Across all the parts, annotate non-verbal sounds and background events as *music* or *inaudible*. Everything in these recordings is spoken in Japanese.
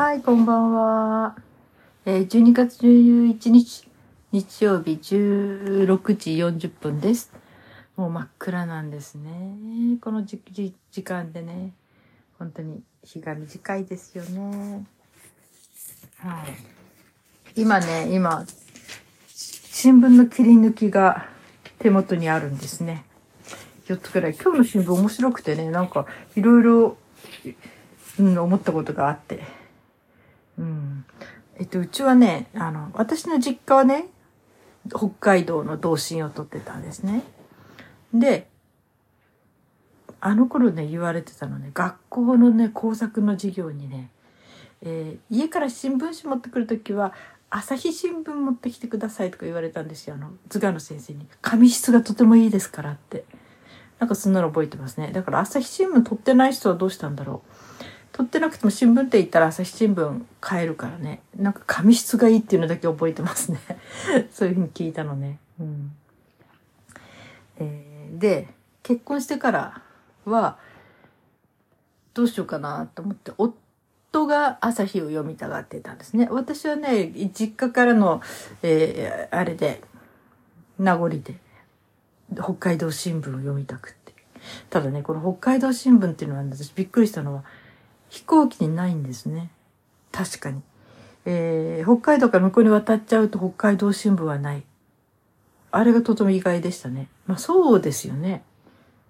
はい、こんばんは。えー、12月11日、日曜日16時40分です。もう真っ暗なんですね。この時時間でね、本当に日が短いですよね。はい。今ね、今、新聞の切り抜きが手元にあるんですね。4つくらい。今日の新聞面白くてね、なんかいろいろ、うん、思ったことがあって。えっと、うちはね、あの、私の実家はね、北海道の同心を取ってたんですね。で、あの頃ね、言われてたのね、学校のね、工作の授業にね、えー家から新聞紙持ってくるときは、朝日新聞持ってきてくださいとか言われたんですよ。あの、図画の先生に。紙質がとてもいいですからって。なんかそんなの覚えてますね。だから朝日新聞取ってない人はどうしたんだろう。取ってなくても新聞って言ったら朝日新聞買えるからね。なんか紙質がいいっていうのだけ覚えてますね。*laughs* そういうふうに聞いたのね。うん。えーで、結婚してからは、どうしようかなと思って、夫が朝日を読みたがってたんですね。私はね、実家からの、えーあれで、名残で、北海道新聞を読みたくって。ただね、この北海道新聞っていうのは、私びっくりしたのは、飛行機にないんですね。確かに。えー北海道から向こうに渡っちゃうと北海道新聞はない。あれがとても意外でしたね。まあそうですよね。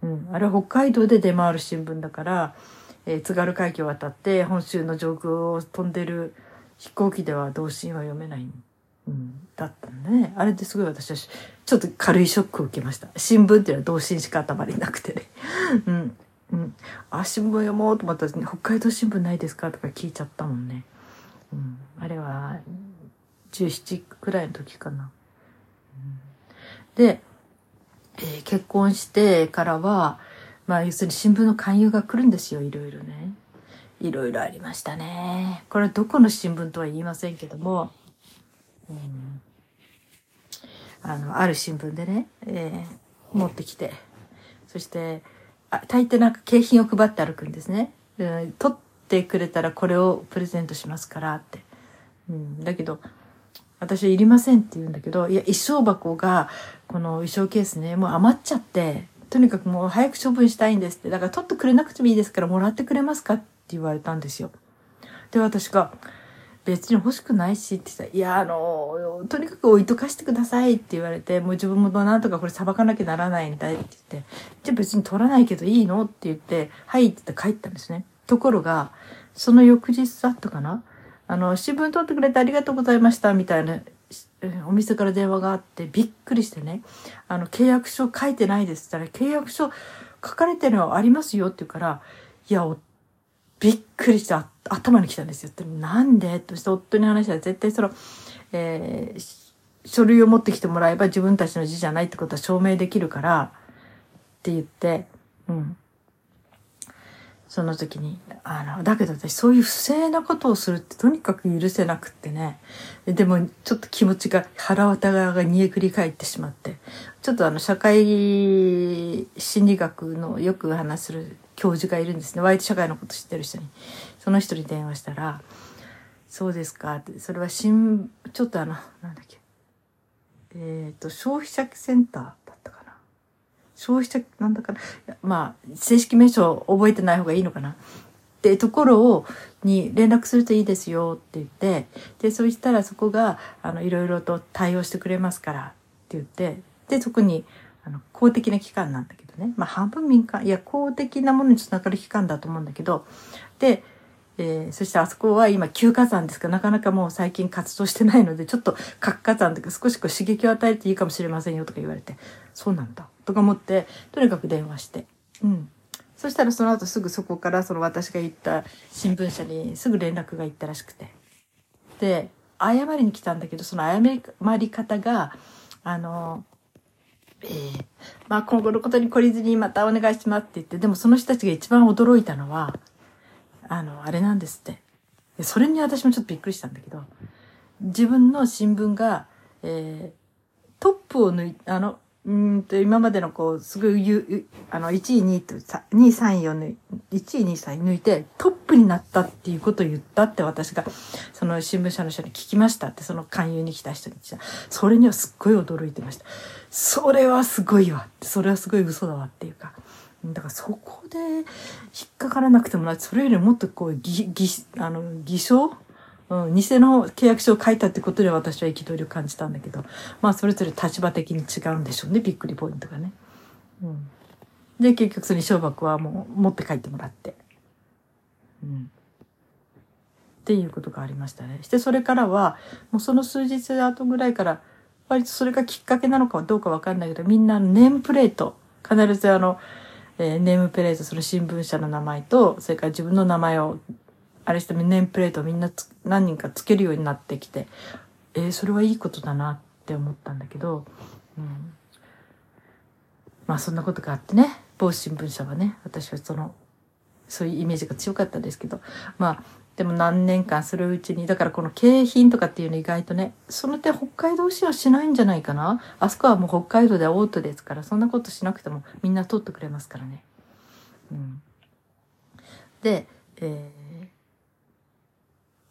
うん。あれは北海道で出回る新聞だから、えー津軽海峡を渡って本州の上空を飛んでる飛行機では同心は読めない。うん。だったね。あれですごい私はちょっと軽いショックを受けました。新聞っていうのは同心しか頭になくてね。*laughs* うん。うん。あ、新聞読もうと思ったら、北海道新聞ないですかとか聞いちゃったもんね。うん。あれは、17くらいの時かな。うんで、えー結婚してからは、まあ、要するに新聞の勧誘が来るんですよ、いろいろね。いろいろありましたね。これはどこの新聞とは言いませんけども、うん、あの、ある新聞でね、えー持ってきて、そして、大抵なんか景品を配って歩くんですね。うん取ってくれたらこれをプレゼントしますからって。うん、だけど、私はいりませんって言うんだけど、いや、衣装箱が、この衣装ケースね、もう余っちゃって、とにかくもう早く処分したいんですって。だから取ってくれなくてもいいですからもらってくれますかって言われたんですよ。で、私が、別に欲しくないしって言った。ら、いや、あの、とにかく置いとかしてくださいって言われて、もう自分もなんとかこれ裁かなきゃならないんだって言って、じゃあ別に取らないけどいいのって言って、はいって言って帰ったんですね。ところが、その翌日だったかな。あの、新聞取ってくれてありがとうございましたみたいな、お店から電話があってびっくりしてね、あの、契約書書いてないですって言ったら、契約書書かれてるのはありますよって言うから、いや、びっくりして頭に来たんですよ。ってなんで？として夫に話したら絶対その、えー書類を持ってきてもらえば自分たちの字じゃないってことは証明できるからって言って、うん。その時に、あの、だけど私そういう不正なことをするってとにかく許せなくってね。でもちょっと気持ちが腹渡側が煮えくり返ってしまって、ちょっとあの社会心理学のよく話する教授がいるんですね。割と社会のこと知ってる人に。その人に電話したら、そうですかって、それは新、ちょっとあの、なんだっけ。えっ、と、消費者センターだったかな。消費者、なんだかな。まあ、正式名称覚えてない方がいいのかな。ってところを、に連絡するといいですよって言って、で、そうしたらそこが、あの、いろいろと対応してくれますからって言って、で、そこに、あの、公的な機関なんだけどね。まあ、半分民間、いや、公的なものにつながる機関だと思うんだけど、で、えーそしてあそこは今休火山ですか。らなかなかもう最近活動してないのでちょっと活火山とか少しこう刺激を与えていいかもしれませんよとか言われて。そうなんだ。とか思ってとにかく電話して。うん。そしたらその後すぐそこからその私が言った新聞社にすぐ連絡が行ったらしくて。で謝りに来たんだけどその謝り方があのえーまあ今後のことに懲りずにまたお願いしますって言ってでもその人たちが一番驚いたのはあの、あれなんですって。それに私もちょっとびっくりしたんだけど、自分の新聞が、えートップを抜いあの、うんと、今までのこう、すごいゆ、あの、1位、2位と、2位、3位を抜い、1位、2位、3位抜いて、トップになったっていうことを言ったって私が、その新聞社の人に聞きましたって、その勧誘に来た人に言った。それにはすっごい驚いてました。それはすごいわ、それはすごい嘘だわっていうか。だからそこで引っかからなくてもな、それよりもっとこう、ぎ、ぎ、あの、偽証うん、偽の契約書を書いたってことで私は憤りを感じたんだけど、まあそれぞれ立場的に違うんでしょうね、びっくりポイントがね。うん。で、結局その小箱はもう持って帰ってもらって。うん。っていうことがありましたね。してそれからは、もうその数日後ぐらいから、割とそれがきっかけなのかどうかわかんないけど、みんなネームプレート、必ずあの、えー、ネームプレート、その新聞社の名前と、それから自分の名前をあれしてネームプレートをみんな何人かつけるようになってきて、えー、それはいいことだなって思ったんだけど、うん、まあそんなことがあってね、某新聞社はね、私はその、そういうイメージが強かったですけど、まあ、でも何年間するうちに、だからこの景品とかっていうの意外とね、その点北海道市はしないんじゃないかな。あそこはもう北海道でオートですから、そんなことしなくてもみんな取ってくれますからね。うん。で、えー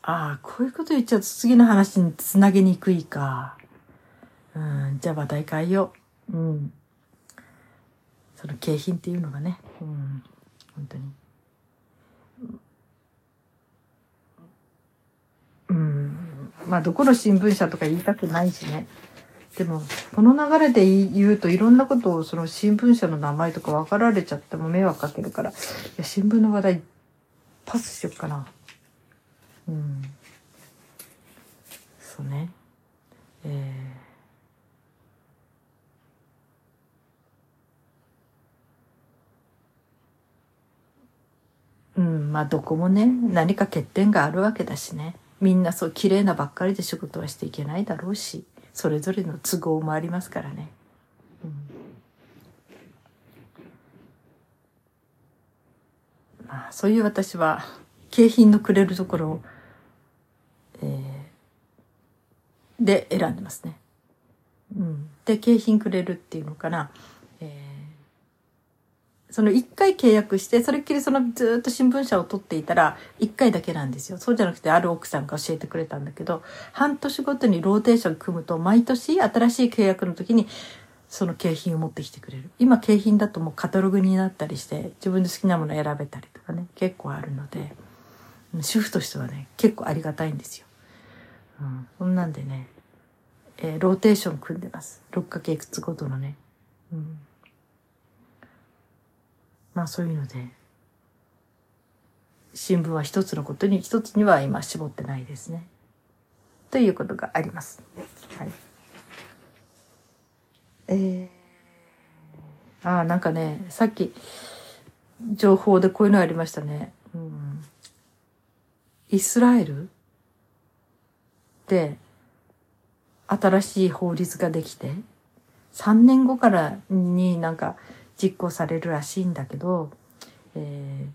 ああ、こういうこと言っちゃうと次の話につなげにくいか。うん、じゃあ話題変えよう。うん。その景品っていうのがね、うん、本当に。うん、まあどこの新聞社とか言いたくないしね。でも、この流れで言うといろんなことをその新聞社の名前とか分かられちゃっても迷惑かけるから、いや新聞の話題パスしよっかな。うん。そうね。えー、うん、まあどこもね、何か欠点があるわけだしね。みんなそう綺麗なばっかりで仕事はしていけないだろうし、それぞれの都合もありますからね。うん、まあそういう私は景品のくれるところをえー、で選んでますね。うん、で景品くれるっていうのかな、えー、その一回契約してそれっきりそのずっと新聞社を取っていたら一回だけなんですよそうじゃなくてある奥さんが教えてくれたんだけど半年ごとにローテーション組むと毎年新しい契約の時にその景品を持ってきてくれる今景品だともうカタログになったりして自分で好きなもの選べたりとかね結構あるので主婦としてはね結構ありがたいんですよ。うん、そんなんでね、えー、ローテーション組んでます。6か月ごとのね。うん。まあそういうので、新聞は一つのことに、一つには今絞ってないですね。ということがあります。はい。えー、ああ、なんかね、さっき、情報でこういうのありましたね。うん。イスラエル？って新しい法律ができて3年後からになんか実行されるらしいんだけど、えー、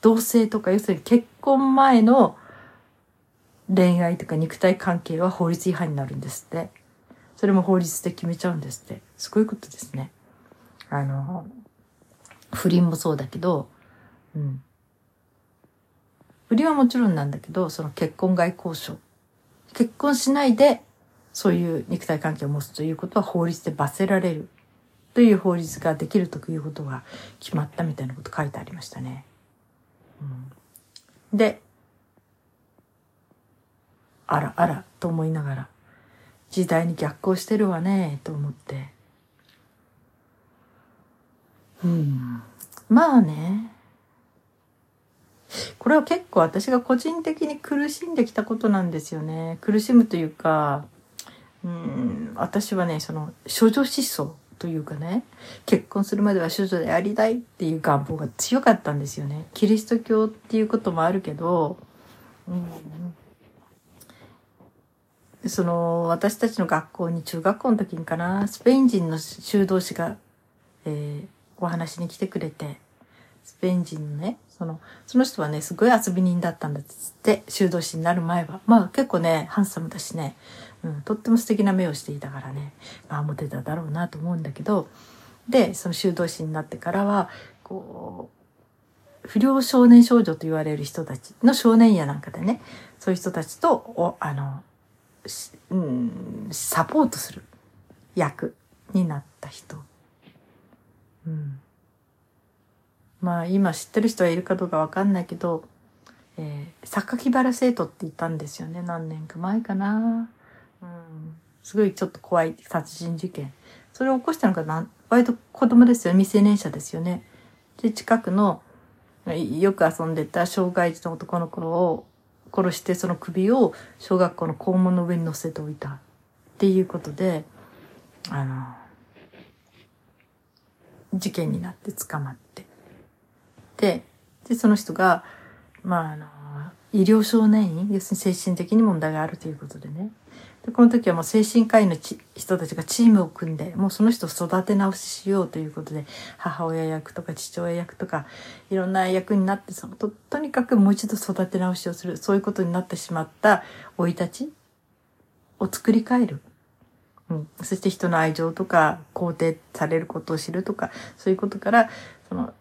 同性とか要するに結婚前の恋愛とか肉体関係は法律違反になるんですって。それも法律で決めちゃうんですって。すごいことですね。あの、不倫もそうだけど、うん。不倫はもちろんなんだけど、その結婚外交渉。結婚しないで、そういう肉体関係を持つということは法律で罰せられる。という法律ができるということが決まったみたいなこと書いてありましたね。うん、で、あらあらと思いながら、時代に逆行してるわね、と思って。うん。まあね。これは結構私が個人的に苦しんできたことなんですよね。苦しむというか、うん、私はね、その、処女思想というかね、結婚するまでは処女でありたいっていう願望が強かったんですよね。キリスト教っていうこともあるけど、うん、その、私たちの学校に中学校の時にかな、スペイン人の修道士が、えー、お話に来てくれて、スペイン人のね、その、その人はね、すごい遊び人だったんだっつって、修道士になる前は。まあ結構ね、ハンサムだしね、うん、とっても素敵な目をしていたからね、まあ、モテただろうなと思うんだけどでその修道士になってからはこう不良少年少女と言われる人たちの少年やなんかでねそういう人たちとおあの、うん、サポートする役になった人。うん、まあ今知ってる人はいるかどうかわかんないけど、えー、榊原生徒って言ったんですよね何年か前かな。うん、すごいちょっと怖い殺人事件。それを起こしたのがな割と子供ですよ未成年者ですよね。で近くのよく遊んでた障害児の男の子を殺してその首を小学校の校門の上に乗せておいたっていうことであの事件になって捕まってででその人がまああの医療少年院要するに精神的に問題があるということでねでこの時はもう精神科医の人たちがチームを組んでもうその人を育て直ししようということで母親役とか父親役とかいろんな役になってそのととにかくもう一度育て直しをするそういうことになってしまった生い立ちを作り変える。うん、そして人の愛情とか肯定されることを知るとかそういうことからその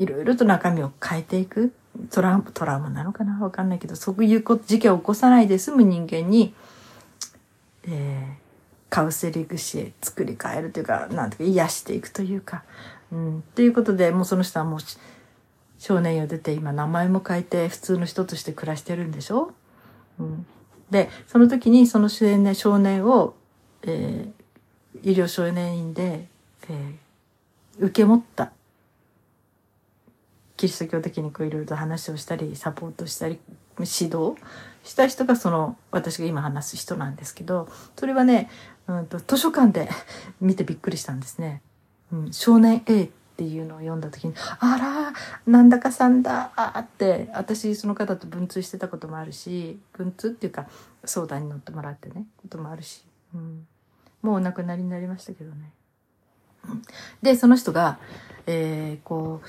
いろいろと中身を変えていく。トランプトラウマなのかな？わかんないけどそういう事件を起こさないで済む人間にえー、カウセリングし作り変えるというかなんていうか癒していくというか。うん、ということでもうその人はもう少年を出て今名前も変えて普通の人として暮らしてるんでしょ、うん、でその時にその少年少年を、えー、医療少年院で、えー、受け持った。キリスト教的にこういろいろと話をしたりサポートしたり指導した人がその私が今話す人なんですけどそれはね、うんと、図書館で *laughs* 見てびっくりしたんですね。うん、少年 A っていうのを読んだ時に「あらなんだかさんだ」って私その方と文通してたこともあるし文通っていうか相談に乗ってもらってねこともあるし、うん、もうお亡くなりになりましたけどね。でその人が、えー、こう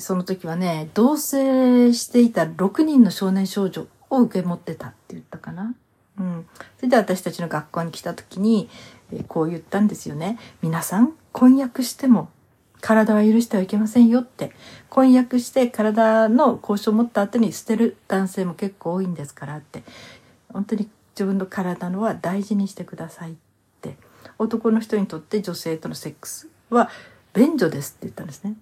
その時はね同棲していた6人の少年少女を受け持ってたって言ったかな。うん。それで私たちの学校に来た時に、え、こう言ったんですよね。皆さん、婚約しても体は許してはいけませんよって。婚約して体の交渉を持った後に捨てる男性も結構多いんですからって。本当に自分の体のは大事にしてくださいって。男の人にとって女性とのセックスは便所ですって言ったんですね。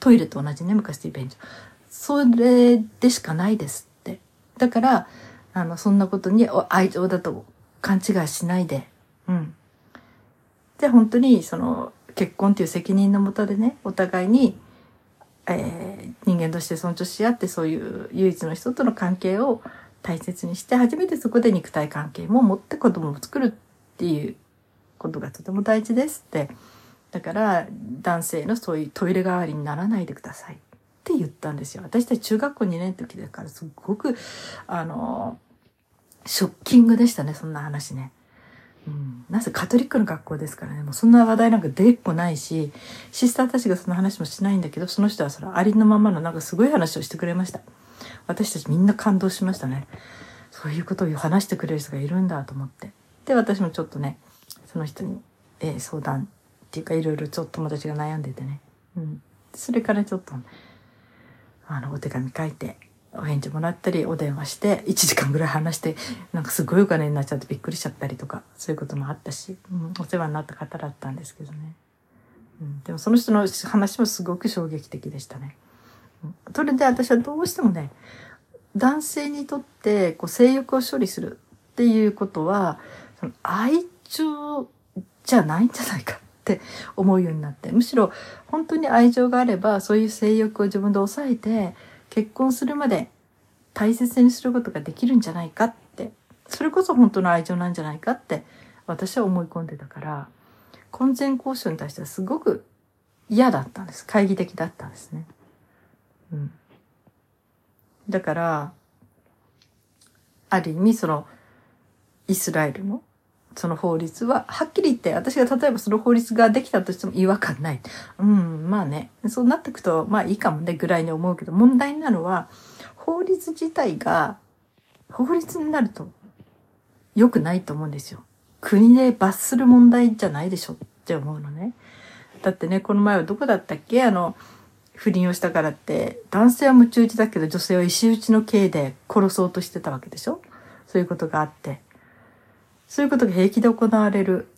トイレと同じね、昔で便所。それでしかないですってだから、あの、そんなことに愛情だと勘違いしないで、うん。で、本当に、その、結婚っていう責任のもとでね、お互いに、えー、人間として尊重し合って、そういう唯一の人との関係を大切にして、初めてそこで肉体関係も持って子供を作るっていうことがとても大事ですって。だから、男性のそういうトイレ代わりにならないでください。って言ったんですよ。私たち中学校2年の時だからすっごく、あの、ショッキングでしたね、そんな話ね。うん、なぜカトリックの学校ですからね、もうそんな話題なんか出っこないし、シスターたちがその話もしないんだけど、その人はそのありのままのなんかすごい話をしてくれました。私たちみんな感動しましたね。そういうことを話してくれる人がいるんだと思って。で、私もちょっとね、その人に、えー、相談っていうかいろいろちょっと友達が悩んでてね。うん。それからちょっと、あの、お手紙書いて、お返事もらったり、お電話して、1時間ぐらい話して、なんかすごいお金になっちゃってびっくりしちゃったりとか、そういうこともあったし、うん、お世話になった方だったんですけどね。うん、でもその人の話もすごく衝撃的でしたね。うん、それで私はどうしてもね、男性にとってこう性欲を処理するっていうことは、その愛情じゃないんじゃないかって思うようになって。むしろ本当に愛情があればそういう性欲を自分で抑えて結婚するまで大切にすることができるんじゃないかって。それこそ本当の愛情なんじゃないかって私は思い込んでたから婚前交渉に対してはすごく嫌だったんです。懐疑的だったんですね。うん、だからある意味そのイスラエルのその法律は、はっきり言って、私が例えばその法律ができたとしても違和感ない。うん、まあね、そうなってくと、まあいいかもね、ぐらいに思うけど、問題なのは、法律自体が、法律になると、良くないと思うんですよ。国で罰する問題じゃないでしょって思うのね。だってね、この前はどこだったっけ？あの、不倫をしたからって、男性は夢中打ちだけど女性は石打ちの刑で殺そうとしてたわけでしょ？そういうことがあって。そういうことが平気で行われる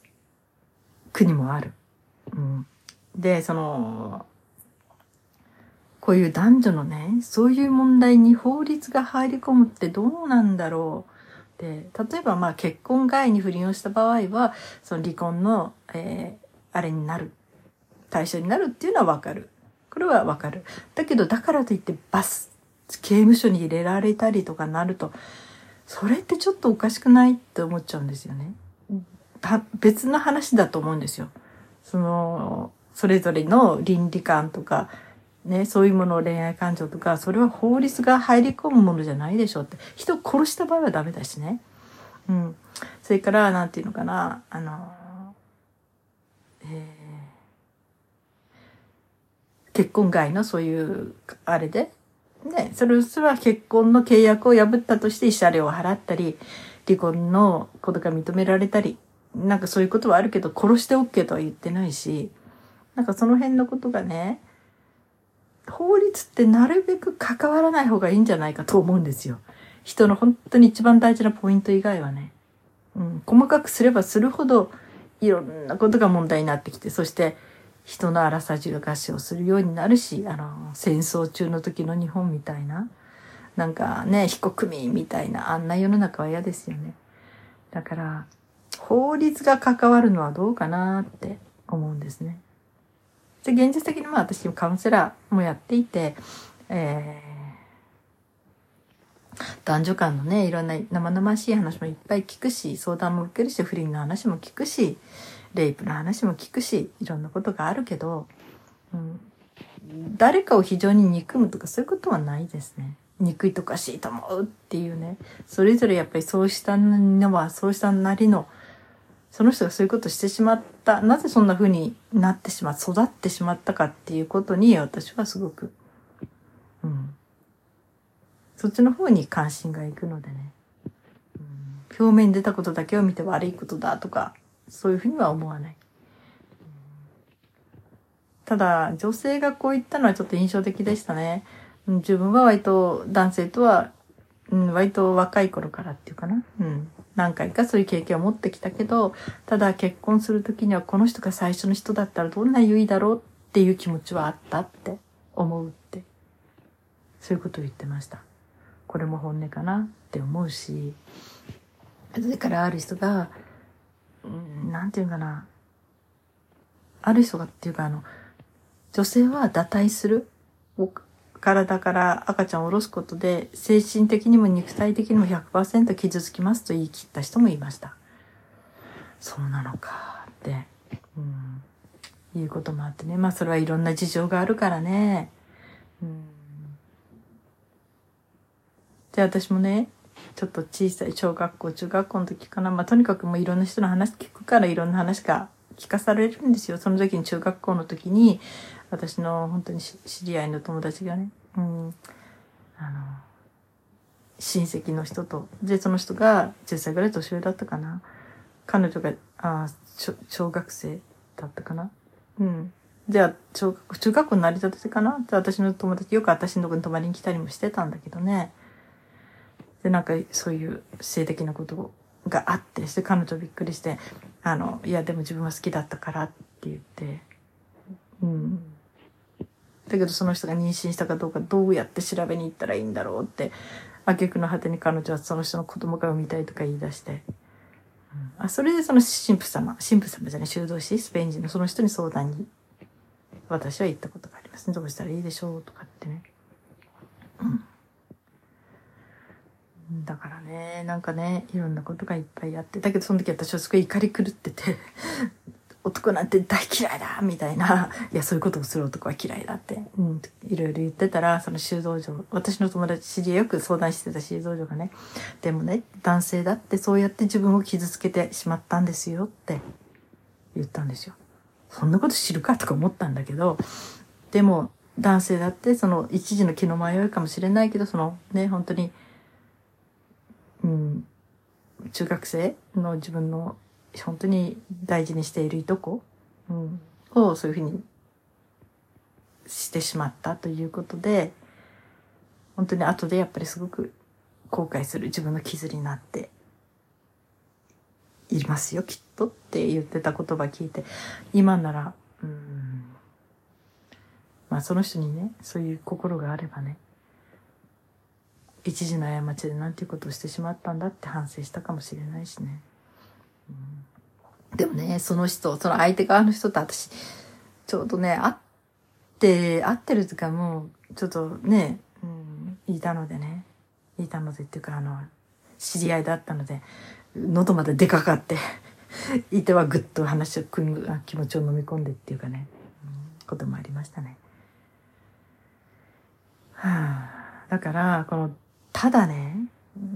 国もある。うん、で、その、こういう男女のね、そういう問題に法律が入り込むってどうなんだろう。で、例えばまあ結婚外に不倫をした場合は、その離婚の、えー、あれになる。対象になるっていうのはわかる。これはわかる。だけど、だからといってバス、刑務所に入れられたりとかなると、それってちょっとおかしくないって思っちゃうんですよね。別の話だと思うんですよ。その、それぞれの倫理観とか、ね、そういうものを恋愛感情とか、それは法律が入り込むものじゃないでしょって。人を殺した場合はダメだしね。うん。それから、なんていうのかな、あの、えー、結婚外のそういう、あれで、ね、それは結婚の契約を破ったとして慰謝料を払ったり、離婚のことが認められたり、なんかそういうことはあるけど、殺して OK とは言ってないし、なんかその辺のことがね、法律ってなるべく関わらない方がいいんじゃないかと思うんですよ。人の本当に一番大事なポイント以外はね。うん、細かくすればするほどいろんなことが問題になってきて、そして人の荒さじる貸しをするようになるし、あの、戦争中の時の日本みたいな、なんかね、非国民みたいな、あんな世の中は嫌ですよね。だから、法律が関わるのはどうかなって思うんですね。で、現実的にまあ私もカウンセラーもやっていて、えー、男女間のね、いろんな生々しい話もいっぱい聞くし、相談も受けるし、不倫の話も聞くし、レイプの話も聞くし、いろんなことがあるけど、うん、誰かを非常に憎むとかそういうことはないですね。憎いとかしいと思うっていうね。それぞれやっぱりそうしたのは、そうしたなりのその人がそういうことしてしまった、なぜそんな風になってしまう、育ってしまったかっていうことに私はすごく、うん。そっちの方に関心がいくのでね。うん、表面に出たことだけを見て悪いことだとか、そういうふうには思わない。ただ、女性がこう言ったのはちょっと印象的でしたね。自分は割と男性とは、うん、割と若い頃からっていうかな。うん。何回かそういう経験を持ってきたけど、ただ結婚する時にはこの人が最初の人だったらどんな優位だろうっていう気持ちはあったって思うって、そういうことを言ってました。これも本音かなって思うし、それからある人が、なんていうかな、ある人がっていうかあの、女性は堕胎する体から赤ちゃんを下ろすことで精神的にも肉体的にも100%傷つきますと言い切った人もいました。そうなのかって、うん、いうこともあってね。まあそれはいろんな事情があるからね。うん、で、私もね、ちょっと小さい小学校、中学校の時かな。まあとにかくもういろんな人の話聞くからいろんな話が聞かされるんですよ。その時に中学校の時に、私の本当に知り合いの友達がね、うん、あの、親戚の人と、で、その人が10歳ぐらい年上だったかな。彼女が、あ小学生だったかな。うん。じゃあ、小学、中学校になりたてかなで私の友達、よく私のところに泊まりに来たりもしてたんだけどね。で、なんかそういう性的なことがあって、して彼女びっくりして、あの、いや、でも自分は好きだったからって言って、うん。だけどその人が妊娠したかどうかどうやって調べに行ったらいいんだろうって、挙句の果てに彼女はその人の子供が産みたいとか言い出して、うん、あそれでその神父様、神父様じゃない、修道士、スペイン人のその人に相談に、私は行ったことがありますね。どうしたらいいでしょうとかってね。うんだからね、なんかね、いろんなことがいっぱいあって、だけどその時私はすごい怒り狂ってて *laughs* 男なんて大嫌いだみたいな、いや、そういうことをする男は嫌いだって、うん、いろいろ言ってたら、その修道場、私の友達、知り合いよく相談してた修道場がね、でもね、男性だってそうやって自分を傷つけてしまったんですよって言ったんですよ。そんなこと知るかとか思ったんだけど、でも、男性だってその一時の気の迷いかもしれないけど、そのね、本当に、うん、中学生の自分の本当に大事にしているいとこ、うん、をそういうふうにしてしまったということで、本当に後でやっぱりすごく後悔する自分の傷になっていますよ、きっとって言ってた言葉聞いて、今なら、うん、まあその人にね、そういう心があればね、一時の過ちでなんていうことをしてしまったんだって反省したかもしれないしね。うん、でもね、その人、その相手側の人と私、ちょうどね、会って、会ってる時間もう、ちょっとね、うん、いたのでね、いたのでっていうか、あの、知り合いだったので、喉まで出かかって *laughs* いてはぐっと話を、気持ちを飲み込んでっていうかね、うん、こともありましたね。はあ、だから、この、ただね、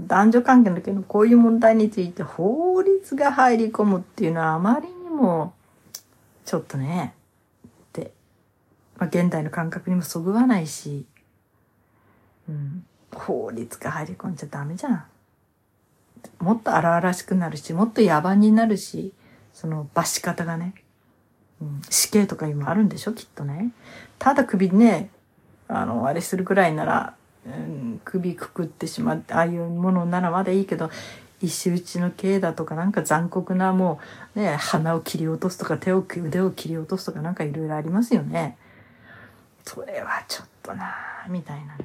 男女関係の時のこういう問題について法律が入り込むっていうのはあまりにも、ちょっとね、で、まあ、現代の感覚にもそぐわないし、うん、法律が入り込んじゃダメじゃん。もっと荒々しくなるし、もっと野蛮になるし、その罰し方がね、うん、死刑とか今あるんでしょきっとね。ただ首ね、あの、あれするぐらいなら、うん、首くくってしまって、ああいうものならまだいいけど、石打ちの刑だとかなんか残酷なもうね、鼻を切り落とすとか手を、腕を切り落とすとかなんかいろいろありますよね。それはちょっとなみたいなね。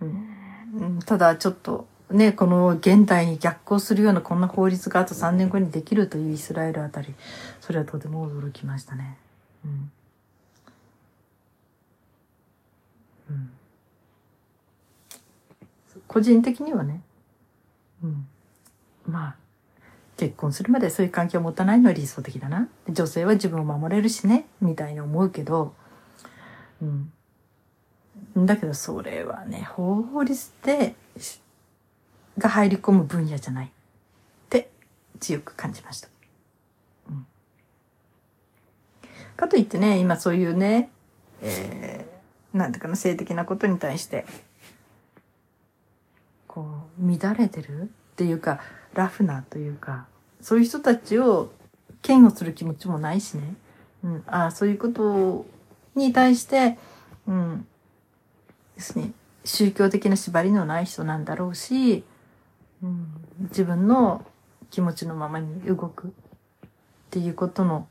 うん、ただちょっとね、この現代に逆行するようなこんな法律があと3年後にできるというイスラエルあたり、それはとても驚きましたね。うん。うん。個人的にはね、うん。まあ、結婚するまでそういう関係を持たないのは理想的だな。女性は自分を守れるしね、みたいに思うけど、うん。だけどそれはね、法律で、が入り込む分野じゃないって強く感じました。うん、かといってね、今そういうね、えー、なんていうかな、性的なことに対して、こう、乱れてるっていうか、ラフなというか、そういう人たちを嫌悪する気持ちもないしね。うん、ああ、そういうことに対して、うん、ですね、宗教的な縛りのない人なんだろうし、うん、自分の気持ちのままに動くっていうことの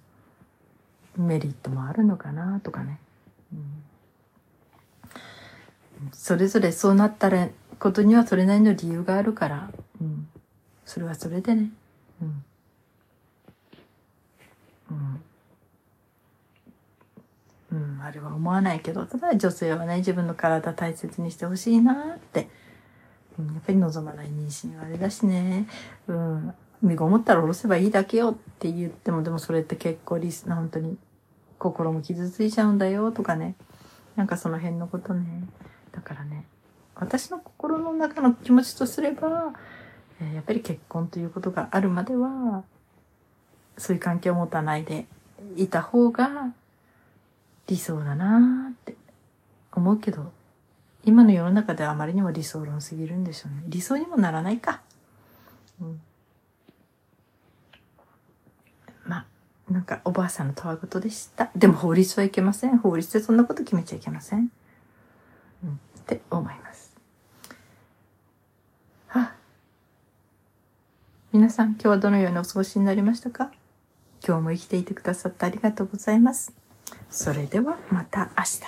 メリットもあるのかなとかね。うん、それぞれそうなったらことにはそれなりの理由があるから、うん、それはそれでね。うん。うん。うん、あれは思わないけど、ただ女性はね、自分の体大切にしてほしいなって、うん、やっぱり望まない妊娠はあれだしね、うん、身ごもったら下ろせばいいだけよって言っても、でもそれって結構リス、本当に心も傷ついちゃうんだよとかね、なんかその辺のことね、だからね、私の心の中の気持ちとすれば、えー、やっぱり結婚ということがあるまでは、そういう関係を持たないでいた方が、理想だなって思うけど、今の世の中ではあまりにも理想論すぎるんでしょうね。理想にもならないか。うん。まあ、なんかおばあさんのたわごとでした。でも法律はいけません。法律でそんなこと決めちゃいけません。って思います。はあ、皆さん、今日はどのようなお過ごしになりましたか？今日も生きていてくださってありがとうございます。それではまた明日。